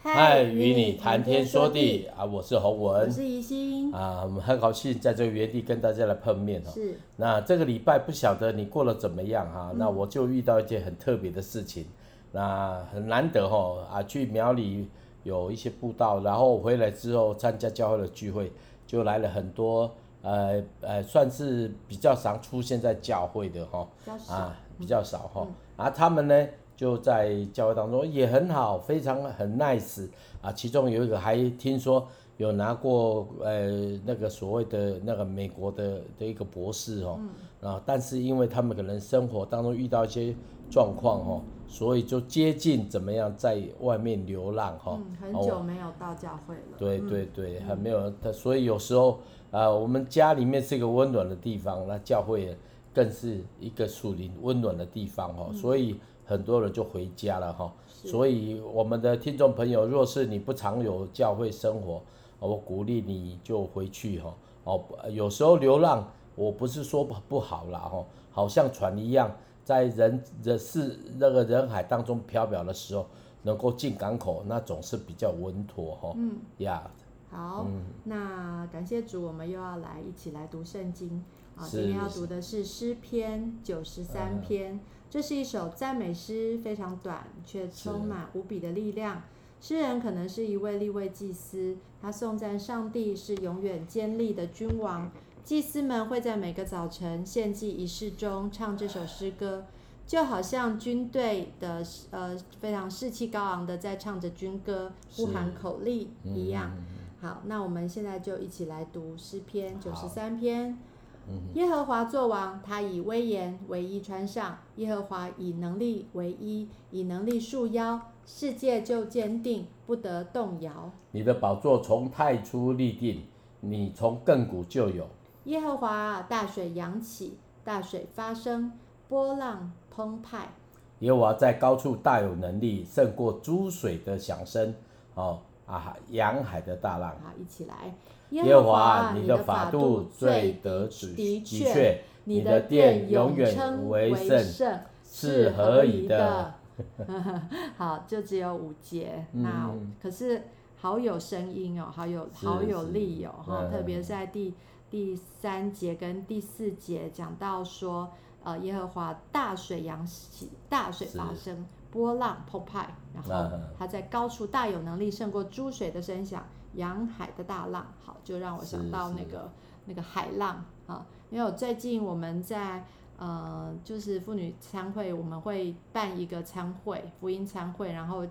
嗨，与你谈天说地啊！我是洪文，我是怡心啊，我们很高兴在这个原地跟大家来碰面哦。是。那这个礼拜不晓得你过得怎么样哈？嗯、那我就遇到一件很特别的事情，那很难得哈啊，去苗里有一些布道，然后回来之后参加教会的聚会，就来了很多呃呃，算是比较常出现在教会的哈啊，比较少哈、嗯、啊，他们呢？就在教会当中也很好，非常很 nice 啊。其中有一个还听说有拿过呃那个所谓的那个美国的的一个博士哦，嗯、啊，但是因为他们可能生活当中遇到一些状况哦，所以就接近怎么样在外面流浪哈。嗯，很久没有到教会了。对对对，还没有他，所以有时候啊，我们家里面是一个温暖的地方，那教会更是一个属灵温暖的地方哦，所以。很多人就回家了哈，所以我们的听众朋友，若是你不常有教会生活，我鼓励你就回去哈。哦，有时候流浪，我不是说不好啦哈，好像船一样，在人人是那个人海当中飘渺的时候，能够进港口，那总是比较稳妥哈。嗯呀，好，那感谢主，我们又要来一起来读圣经啊。今天要读的是诗篇九十三篇。这是一首赞美诗，非常短，却充满无比的力量。诗人可能是一位立位祭司，他颂赞上帝是永远坚立的君王。祭司们会在每个早晨献祭仪式中唱这首诗歌，就好像军队的呃非常士气高昂的在唱着军歌，呼喊口令一样。好，那我们现在就一起来读诗篇九十三篇。耶和华作王，他以威严为衣穿上；耶和华以能力为衣，以能力束腰，世界就坚定，不得动摇。你的宝座从太初立定，你从亘古就有。耶和华，大水扬起，大水发声，波浪澎湃。耶和华在高处大有能力，胜过诸水的响声。哦啊，洋海的大浪。好，一起来。耶和华，你的法度最得旨，的确，你的殿永远为圣，是何以的？好，就只有五节，那可是好有声音哦，好有好有力哦，哈，特别是在第第三节跟第四节讲到说，呃，耶和华大水扬起，大水发声，波浪澎湃，然后他在高处大有能力，胜过诸水的声响。洋海的大浪，好，就让我想到那个那个海浪啊，因为我最近我们在呃，就是妇女参会，我们会办一个参会，福音参会，然后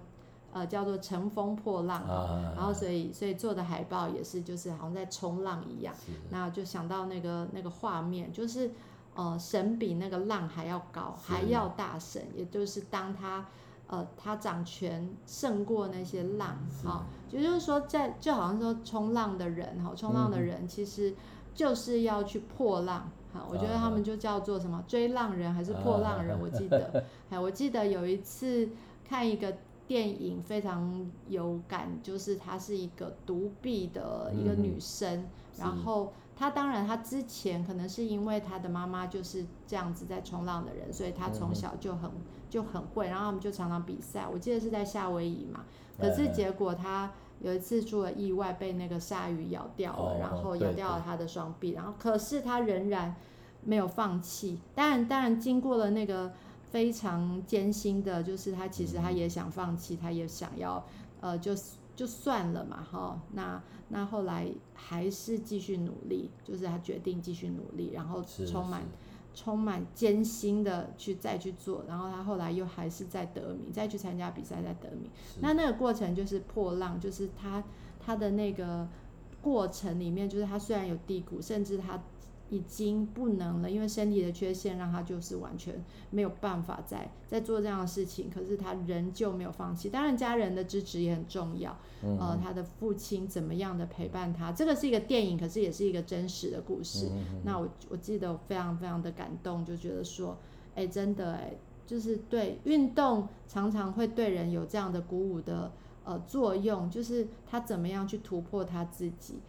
呃叫做乘风破浪，啊、然后所以所以做的海报也是就是好像在冲浪一样，那就想到那个那个画面，就是呃神比那个浪还要高，还要大神，也就是当他。呃，他掌权胜过那些浪，好，也就是说，在就好像说冲浪的人，哈，冲浪的人其实就是要去破浪，哈，我觉得他们就叫做什么追浪人还是破浪人，我记得，哎，我记得有一次看一个电影非常有感，就是她是一个独臂的一个女生，然后。她当然，她之前可能是因为她的妈妈就是这样子在冲浪的人，所以她从小就很就很会，然后他们就常常比赛。我记得是在夏威夷嘛，可是结果他有一次出了意外，被那个鲨鱼咬掉了，然后咬掉了他的双臂，然后可是他仍然没有放弃。当然，当然经过了那个非常艰辛的，就是他其实他也想放弃，他也想要呃，就。就算了嘛，哈，那那后来还是继续努力，就是他决定继续努力，然后充满充满艰辛的去再去做，然后他后来又还是在得名，再去参加比赛再得名，那那个过程就是破浪，就是他他的那个过程里面，就是他虽然有低谷，甚至他。已经不能了，因为身体的缺陷让他就是完全没有办法再再做这样的事情。可是他仍旧没有放弃。当然，家人的支持也很重要。嗯、呃，他的父亲怎么样的陪伴他？这个是一个电影，可是也是一个真实的故事。嗯、那我我记得我非常非常的感动，就觉得说，哎，真的哎，就是对运动常常会对人有这样的鼓舞的呃作用，就是他怎么样去突破他自己，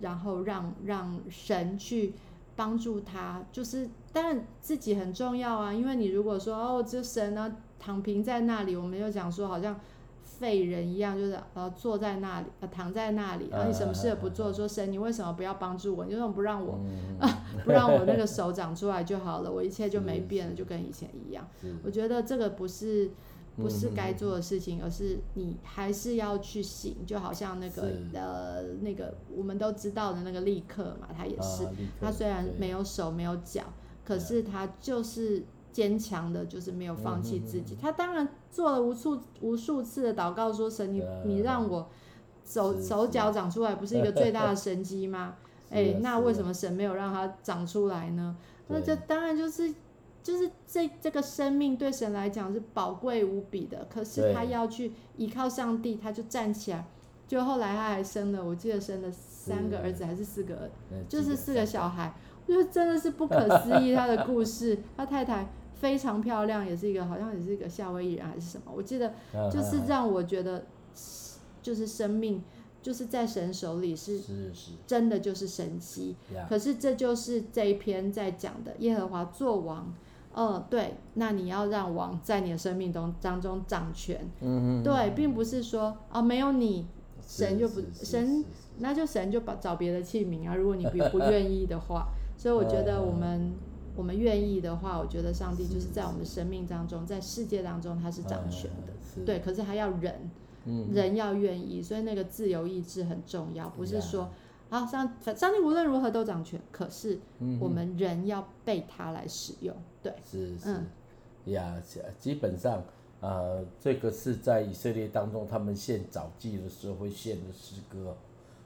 然后让让神去。帮助他，就是当然自己很重要啊。因为你如果说哦，这神呢躺平在那里，我们又讲说好像废人一样，就是呃坐在那里，呃躺在那里，然后你什么事也不做，说神，你为什么不要帮助我？你为什么不让我、嗯啊、不让我那个手长出来就好了？我一切就没变了，就跟以前一样。我觉得这个不是。不是该做的事情，而是你还是要去醒，就好像那个呃那个我们都知道的那个立刻嘛，他也是，啊、他虽然没有手没有脚，可是他就是坚强的，就是没有放弃自己。他当然做了无数无数次的祷告，说神你你让我手手脚长出来，不是一个最大的神迹吗？哎，那为什么神没有让他长出来呢？那这当然就是。就是这这个生命对神来讲是宝贵无比的，可是他要去依靠上帝，他就站起来。就后来他还生了，我记得生了三个儿子还是四个儿，就是四个小孩，我觉得真的是不可思议。他的故事，他太太非常漂亮，也是一个好像也是一个夏威夷人还是什么，我记得就是让我觉得，就是生命就是在神手里是真的就是神奇。可是这就是这一篇在讲的耶和华作王。嗯，对，那你要让王在你的生命中当中掌权，嗯嗯，对，并不是说啊、哦，没有你，神就不神，那就神就把找别的器皿啊。如果你不不愿意的话，所以我觉得我们我们愿意的话，我觉得上帝就是在我们生命当中，在世界当中他是掌权的，对，可是还要人，人要愿意，所以那个自由意志很重要，不是说。好，上上帝无论如何都掌权，可是我们人要被他来使用，对，是是，呀、嗯，基本上，呃，这个是在以色列当中，他们献早祭的时候会献的诗歌，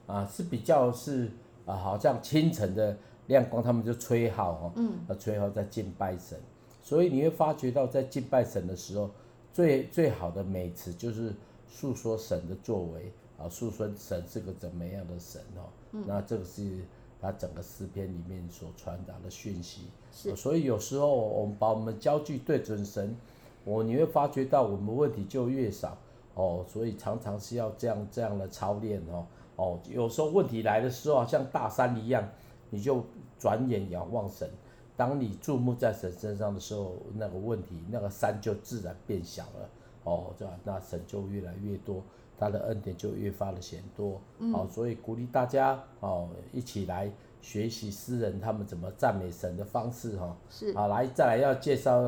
啊，是比较是啊，好像清晨的亮光，他们就吹号哈，嗯，吹号在敬拜神，所以你会发觉到在敬拜神的时候，最最好的美词就是诉说神的作为。啊，诉说神是个怎么样的神哦？嗯、那这个是他整个诗篇里面所传达的讯息。是，所以有时候我们把我们焦距对准神，我你会发觉到我们问题就越少哦。所以常常是要这样这样的操练哦。哦，有时候问题来的时候，像大山一样，你就转眼仰望神。当你注目在神身上的时候，那个问题那个山就自然变小了哦，这样那神就越来越多。他的恩典就越发的显多，好、所以鼓励大家哦，一起来学习诗人他们怎么赞美神的方式哈。是，好，来再来要介绍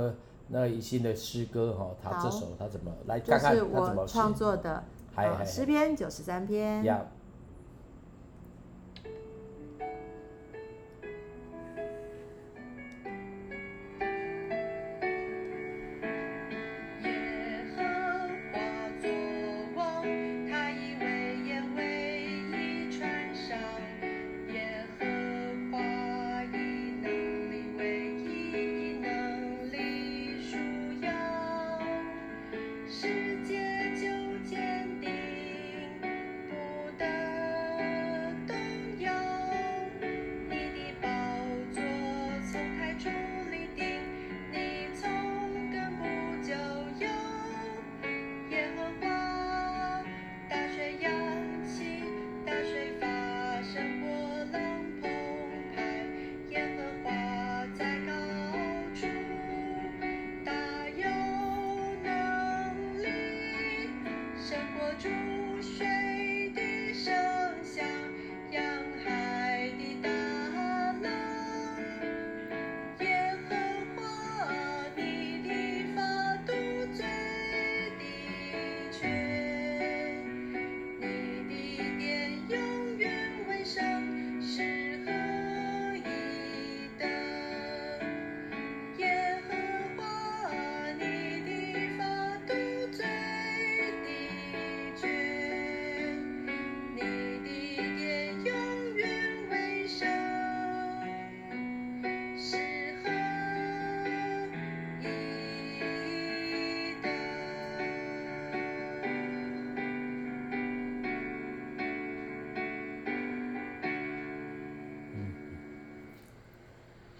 那一新的诗歌哈，他这首他怎么来看看他怎么创作的，诗篇九十三篇。Yeah.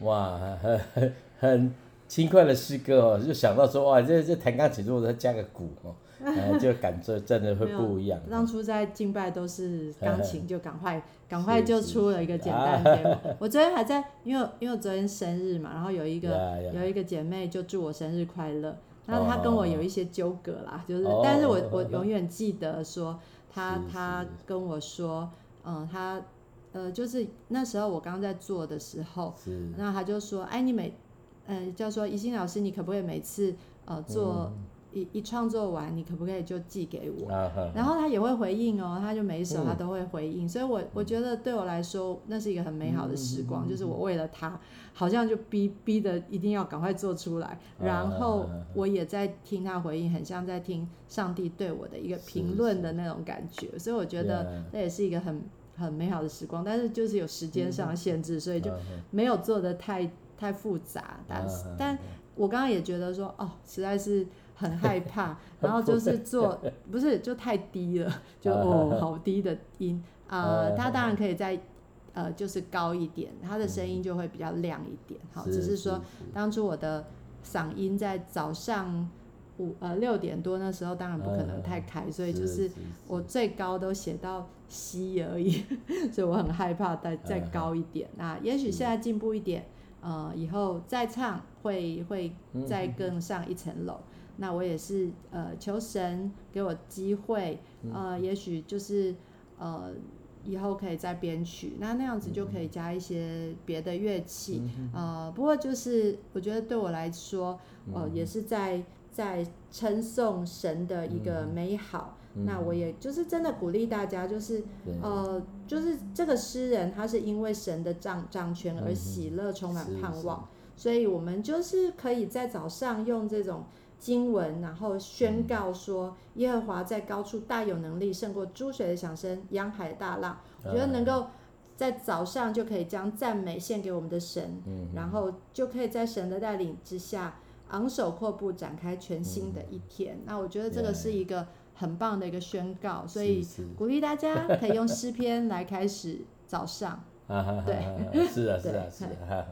哇，很很很轻快的诗歌哦，就想到说哇，这这弹钢琴如果再加个鼓哦，呃，就感觉真的会不一样。当初在敬拜都是钢琴，就赶快赶快就出了一个简单的 demo。我昨天还在，因为因为我昨天生日嘛，然后有一个有一个姐妹就祝我生日快乐，那她跟我有一些纠葛啦，就是，但是我我永远记得说她她跟我说，嗯，他呃就是那时候我刚在做的时候，那他就说，哎，你每，嗯，叫说怡心老师，你可不可以每次呃做。一一创作完，你可不可以就寄给我？啊、然后他也会回应哦，他就每一首他都会回应，嗯、所以我我觉得对我来说，那是一个很美好的时光，嗯、就是我为了他，好像就逼逼的一定要赶快做出来，然后我也在听他回应，很像在听上帝对我的一个评论的那种感觉，所以我觉得那也是一个很很美好的时光，但是就是有时间上的限制，所以就没有做的太太复杂，但是但我刚刚也觉得说，哦，实在是。很害 怕，然后就是做，不是就太低了，就哦好低的音啊、呃，他当然可以再呃就是高一点，他的声音就会比较亮一点。好，只是说当初我的嗓音在早上五呃六点多那时候，当然不可能太开，所以就是我最高都写到 C 而已，所以我很害怕再再高一点。那也许现在进步一点，呃，以后再唱会会再更上一层楼。那我也是呃，求神给我机会，呃，也许就是呃，以后可以再编曲，那那样子就可以加一些别的乐器，呃，不过就是我觉得对我来说，呃，也是在在称颂神的一个美好。那我也就是真的鼓励大家，就是呃，就是这个诗人他是因为神的掌掌权而喜乐，充满盼望，所以我们就是可以在早上用这种。经文，然后宣告说，耶和华在高处大有能力，胜过诸水的响声，洋海的大浪。我觉得能够在早上就可以将赞美献给我们的神，然后就可以在神的带领之下昂首阔步展开全新的一天。那我觉得这个是一个很棒的一个宣告，所以鼓励大家可以用诗篇来开始早上。对，是啊，是啊，是啊，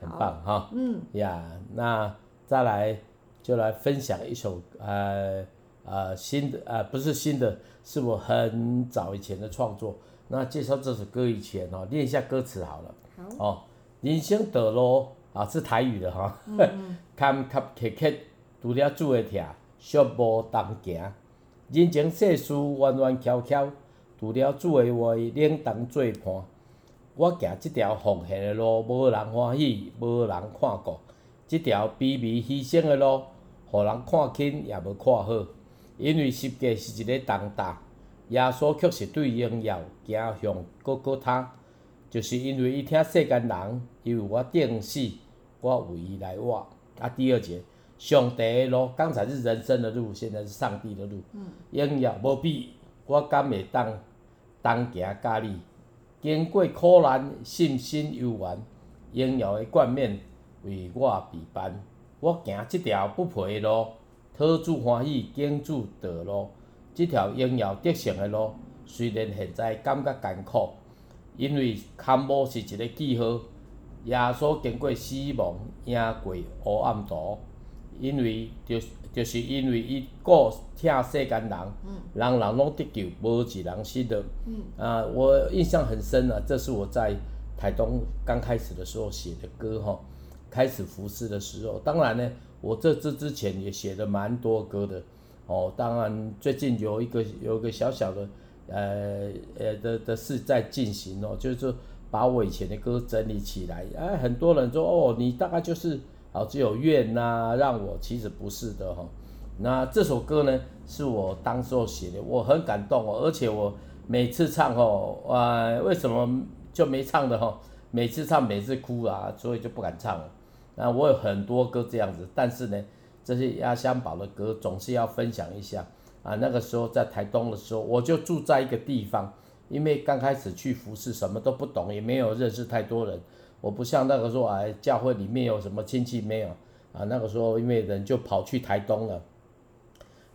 很棒哈。嗯呀，那再来。就来分享一首呃呃新的呃不是新的，是我很早以前的创作。那介绍这首歌以前哦，念一下歌词好了。好。哦，人生道路啊是台语的哈。坎坎坷坷，除了主的疼，寂无当行。人情世事弯弯翘翘，除了主的话，冷当做伴。我行即条奉献的路，无人欢喜，无人看顾。即条卑微牺牲的路。互人看轻也无看好，因为实际是一个重担，耶稣却是对荣耀行向各各他，就是因为伊听世间人，伊为我定死，我为伊来我。啊，第二节，上帝的路，刚才是人生的路，现在是上帝的路。荣耀无比，我敢会当当行甲你，经过苦难，信心悠悬，荣耀的冠冕为我陪伴。我行即条不赔的路，讨主欢喜，敬主道路。即条荣耀得胜的路，虽然现在感觉艰苦，因为坎坷是一个记号。耶稣经过死亡，赢过黑暗图，因为就就是因为伊顾疼世间人，人人拢得救，无一人失落。啊，我印象很深啊，这是我在台东刚开始的时候写的歌吼。开始服侍的时候，当然呢，我这这之前也写了蛮多歌的，哦，当然最近有一个有一个小小的，呃呃的的事在进行哦，就是说把我以前的歌整理起来，哎，很多人说哦，你大概就是好只有怨呐、让我其实不是的哈、哦，那这首歌呢是我当时候写的，我很感动哦，而且我每次唱哦，啊、为什么就没唱的哈、哦？每次唱每次哭啊，所以就不敢唱了。那我有很多歌这样子，但是呢，这些压箱宝的歌总是要分享一下啊。那个时候在台东的时候，我就住在一个地方，因为刚开始去服侍，什么都不懂，也没有认识太多人。我不像那个时候啊，教会里面有什么亲戚没有啊？那个时候因为人就跑去台东了，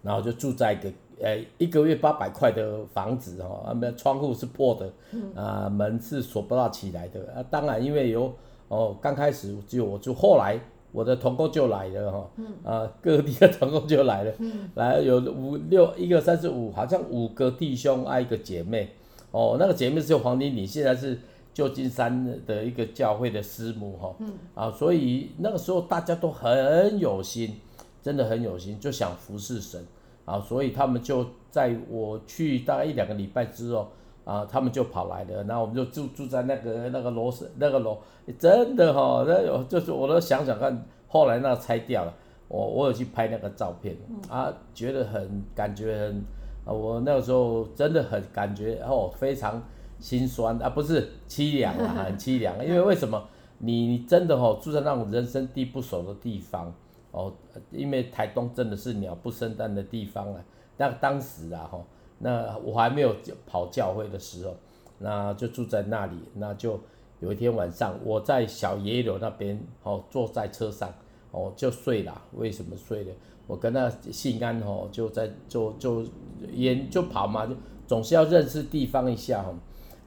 然后就住在一个呃一个月八百块的房子哈，啊，窗户是破的，啊，门是锁不到起来的啊。当然因为有。哦，刚开始只有我住，后来我的同工就来了哈，啊，各地的同工就来了，来有五六一个三四五，好像五个弟兄啊一个姐妹，哦，那个姐妹是黄丽丽，现在是旧金山的一个教会的师母哈，啊，所以那个时候大家都很有心，真的很有心，就想服侍神。啊，所以他们就在我去大概一两个礼拜之后啊，他们就跑来了，然后我们就住住在那个那个楼是那个楼，真的哈、哦，那有就是我都想想看，后来那个拆掉了，我我有去拍那个照片啊，觉得很感觉很啊，我那个时候真的很感觉哦，非常心酸啊，不是凄凉啊，很凄凉，因为为什么？你你真的哦住在那种人生地不熟的地方哦，因为台东真的是鸟不生蛋的地方啊。那当时啊吼，那我还没有跑教会的时候，那就住在那里。那就有一天晚上，我在小野柳那边哦，坐在车上哦就睡了。为什么睡了？我跟那信安哦就在就就沿就跑嘛，就总是要认识地方一下哈。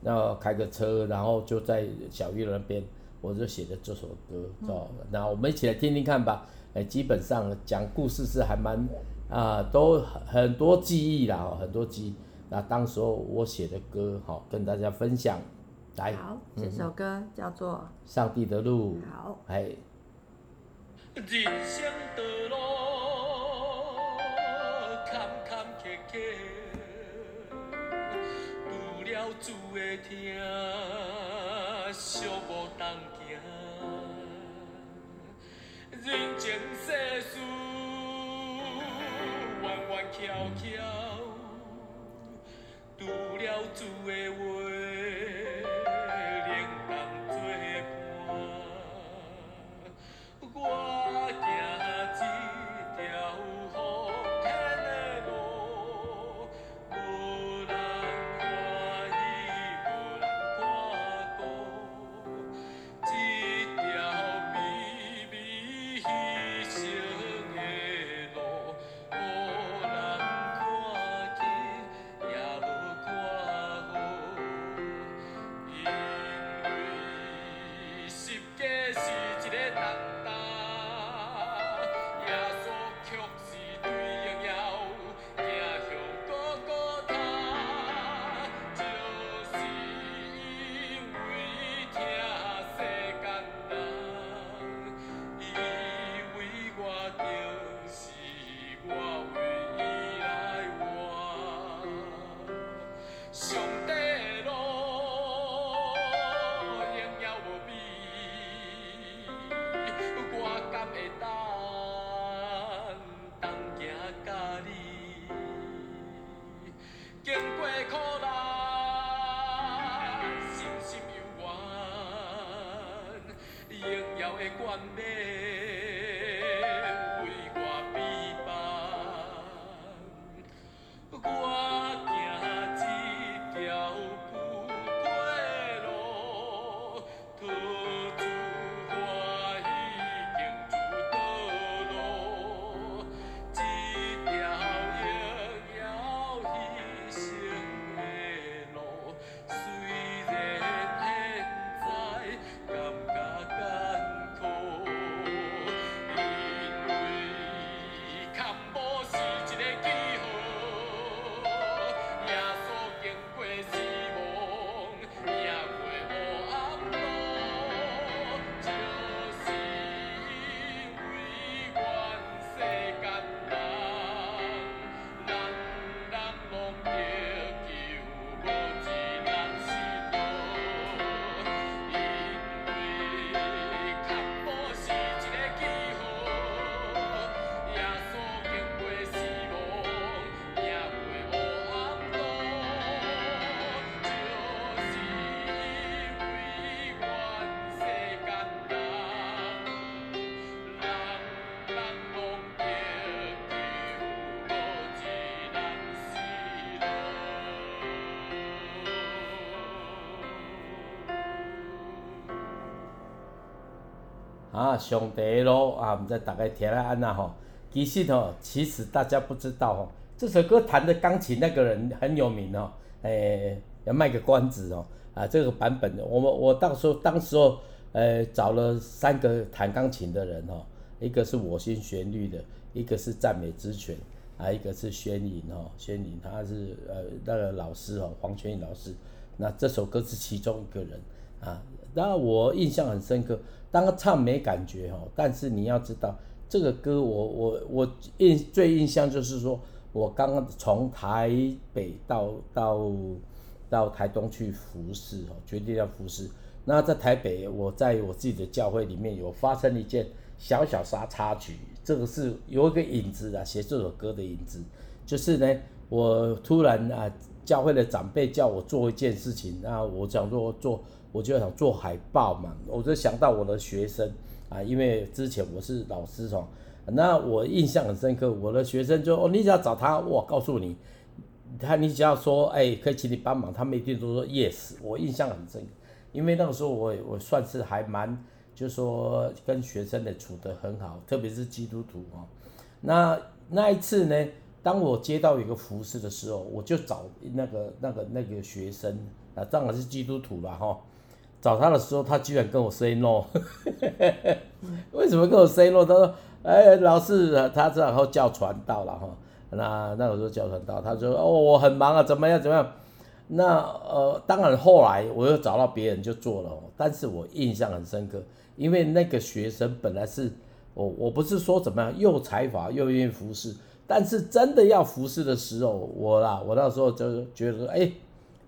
然后开个车，然后就在小野柳那边。我就写的这首歌，知道吧？那我们一起来听听看吧。哎，基本上讲故事是还蛮啊，都很多记忆啦，很多记忆。那当时候我写的歌，好跟大家分享。来，好，这首歌叫做《上帝的路》。好，哎。人生道路坎坎坷坷，除了自的疼，寂寞当行。人情世事弯弯翘翘，除了自的话。啊，上帝的路啊，我们再打开听来安娜吼。其实吼，其实大家不知道吼，这首歌弹的钢琴那个人很有名哦。诶、欸，要卖个关子哦。啊，这个版本，我们我到时候当时候，呃、欸，找了三个弹钢琴的人哦，一个是我心旋律的，一个是赞美之泉，还有一个是宣颖哦，宣颖他是呃那个老师哦，黄宣颖老师。那这首歌是其中一个人啊，那我印象很深刻。当他唱没感觉哦，但是你要知道，这个歌我我我印最印象就是说，我刚刚从台北到到到台东去服侍哦，决定要服侍。那在台北，我在我自己的教会里面有发生一件小小插插曲，这个是有一个影子啊，写这首歌的影子，就是呢，我突然啊，教会的长辈叫我做一件事情，那我想说做，我就想做海报嘛，我就想到我的学生啊，因为之前我是老师哦，那我印象很深刻，我的学生就哦，你只要找他，我告诉你，他你只要说，哎，可以请你帮忙，他们一定都说 yes，我印象很深刻。因为那个时候我我算是还蛮，就是说跟学生的处得很好，特别是基督徒哦。那那一次呢，当我接到一个服事的时候，我就找那个那个那个学生啊，当然是基督徒了哈。找他的时候，他居然跟我 say no。为什么跟我 say no？他说：“哎，老师，他这然后叫传道了哈。那那个时候叫传道，他说：哦，我很忙啊，怎么样怎么样。”那呃，当然后来我又找到别人就做了，但是我印象很深刻，因为那个学生本来是我，我不是说怎么样，又才华又愿意服侍，但是真的要服侍的时候，我啦，我那时候就觉得，哎，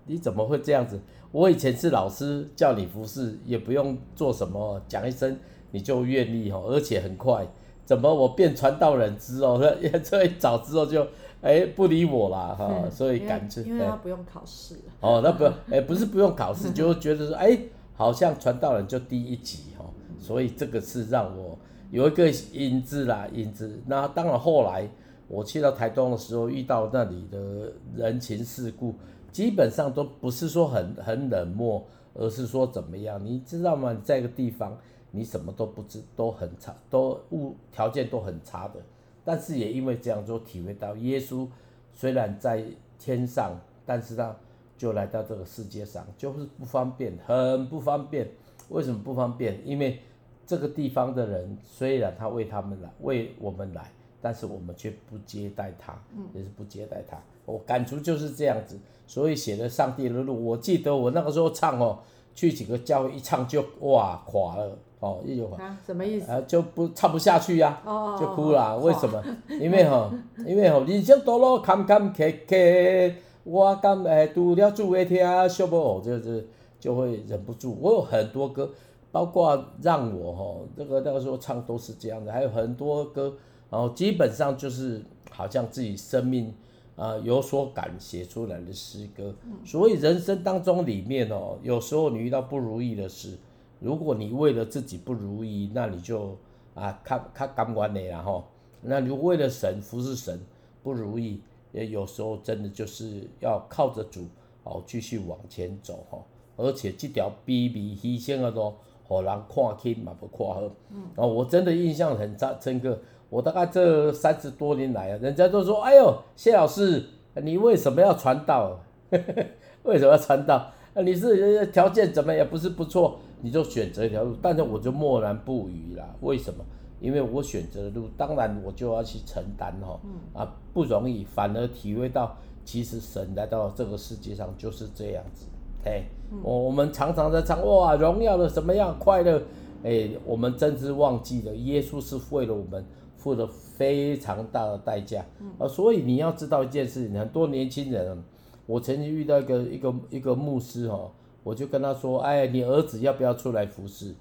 你怎么会这样子？我以前是老师，叫你服侍也不用做什么，讲一声你就愿意哦，而且很快，怎么我变传道人之后，这一早之后就。哎，不理我啦，哈，所以感觉因为他不用考试。哦，那不，哎，不是不用考试，就觉得说，哎，好像传道人就第一级哈，所以这个是让我有一个影子啦，影子。那当然后来我去到台东的时候，遇到那里的人情世故，基本上都不是说很很冷漠，而是说怎么样？你知道吗？在一个地方，你什么都不知，都很差，都物条件都很差的。但是也因为这样，就体会到耶稣虽然在天上，但是他就来到这个世界上，就是不方便，很不方便。为什么不方便？因为这个地方的人虽然他为他们来，为我们来，但是我们却不接待他，也是不接待他。我感触就是这样子，所以写了上帝的路。我记得我那个时候唱哦，去几个教会一唱就哇垮了。哦，一句话啊，什么意思？啊，就不唱不下去呀，哦，就哭了。为什么？因为哈，因为哈，人生道路坎坎坷坷，我甘诶，拄了主的疼，惜无就是就会忍不住。我有很多歌，包括让我哈，那个那个时候唱都是这样的，还有很多歌，然后基本上就是好像自己生命啊有所感写出来的诗歌。所以人生当中里面哦，有时候你遇到不如意的事。如果你为了自己不如意，那你就啊，看看甘愿的啦吼。那你为了神服侍神不如意，也有时候真的就是要靠着主哦，继续往前走吼。而且这条卑微牺牲的都，好人看轻嘛不看好。嗯。哦，我真的印象很深刻。我大概这三十多年来啊，人家都说：“哎呦，谢老师，你为什么要传道？为什么要传道？你是条件怎么也不是不错。”你就选择一条路，但是我就默然不语啦。为什么？因为我选择的路，当然我就要去承担哈。啊，不容易，反而体会到，其实神来到这个世界上就是这样子。哎，我我们常常在唱哇，荣耀的什么样快乐？哎，我们真是忘记了，耶稣是为了我们付了非常大的代价。啊，所以你要知道一件事情，很多年轻人，我曾经遇到一个一个一个牧师哦。我就跟他说：“哎，你儿子要不要出来服侍？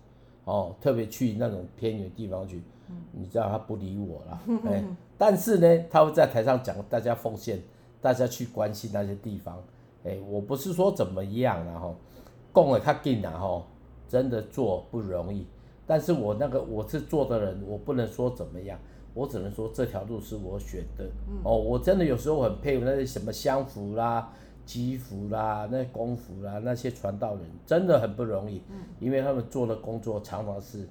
哦，特别去那种偏远地方去。你知道他不理我了，哎，但是呢，他会在台上讲大家奉献，大家去关心那些地方。哎，我不是说怎么样啊，哈，讲的较紧啊，哈，真的做不容易。但是我那个我是做的人，我不能说怎么样，我只能说这条路是我选的。哦，我真的有时候很佩服那些什么相符啦。”基福啦，那功夫啦，那些传道人真的很不容易，因为他们做的工作常常是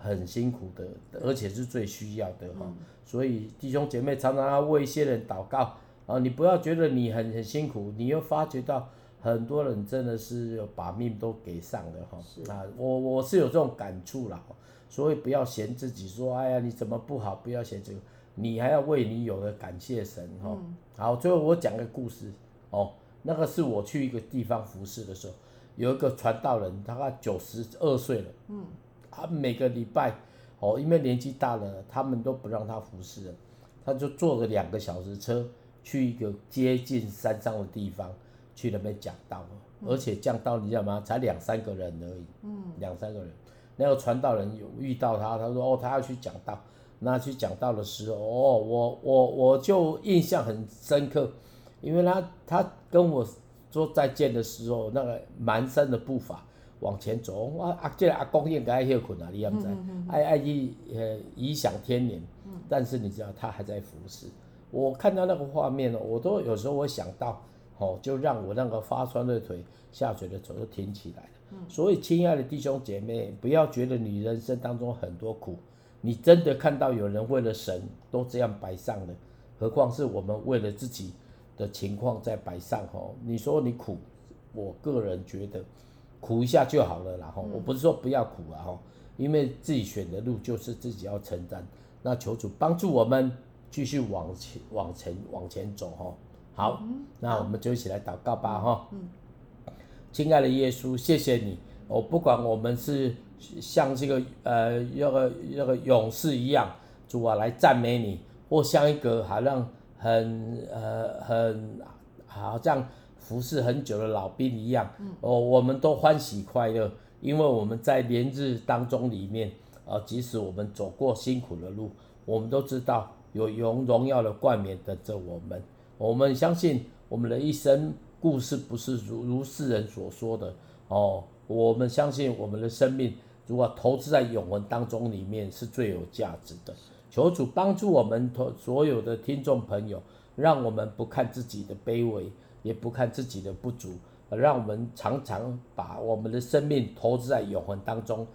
很辛苦的，而且是最需要的哈。所以弟兄姐妹常常要为一些人祷告啊，你不要觉得你很很辛苦，你又发觉到很多人真的是把命都给上了哈。啊，我我是有这种感触啦，所以不要嫌自己说，哎呀你怎么不好，不要嫌这个，你还要为你有的感谢神哈。好，最后我讲个故事。哦。那个是我去一个地方服侍的时候，有一个传道人，大概九十二岁了，嗯，他每个礼拜哦，因为年纪大了，他们都不让他服侍了，他就坐个两个小时车去一个接近山上的地方去那边讲道，而且讲道你知道吗？才两三个人而已，嗯，两三个人。那个传道人有遇到他，他说哦，他要去讲道。那去讲道的时候，哦，我我我就印象很深刻，因为他他跟我说再见的时候，那个蹒跚的步伐往前走，我啊这个阿公应该休困啊，你也不知，爱爱去呃颐享天年，但是你知道他还在服侍。我看到那个画面呢，我都有时候会想到，哦，就让我那个发酸的腿下垂的手就挺起来了。所以，亲爱的弟兄姐妹，不要觉得你人生当中很多苦，你真的看到有人为了神都这样摆上了，何况是我们为了自己的情况在摆上哦。你说你苦，我个人觉得苦一下就好了啦吼。我不是说不要苦啊吼，因为自己选的路就是自己要承担。那求主帮助我们继续往前、往前、往前走吼。好，那我们就一起来祷告吧哈。亲爱的耶稣，谢谢你。我不管我们是像这个呃那个那个勇士一样，主啊来赞美你，或像一个好像很呃很好像服侍很久的老兵一样，哦，我们都欢喜快乐，因为我们在连日当中里面，呃，即使我们走过辛苦的路，我们都知道有荣荣耀的冠冕等着我们。我们相信我们的一生。故事不是如如世人所说的哦，我们相信我们的生命如果投资在永恒当中里面是最有价值的。求主帮助我们所有的听众朋友，让我们不看自己的卑微，也不看自己的不足，让我们常常把我们的生命投资在永恒当中。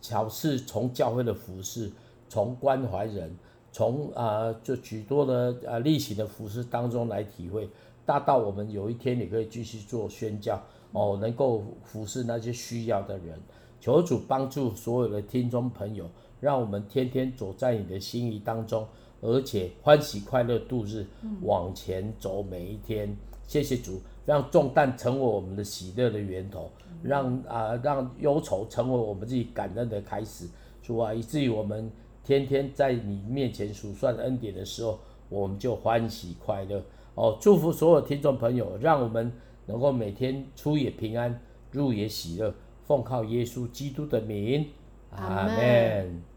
巧是从教会的服事，从关怀人，从啊就许多的啊例行的服饰当中来体会。大到我们有一天你可以继续做宣教哦，能够服侍那些需要的人。求主帮助所有的听众朋友，让我们天天走在你的心意当中，而且欢喜快乐度日，往前走每一天。谢谢主，让重担成为我们的喜乐的源头，让啊、呃、让忧愁成为我们自己感恩的开始。主啊，以至于我们天天在你面前数算恩典的时候，我们就欢喜快乐。哦，祝福所有听众朋友，让我们能够每天出也平安，入也喜乐，奉靠耶稣基督的名，阿门。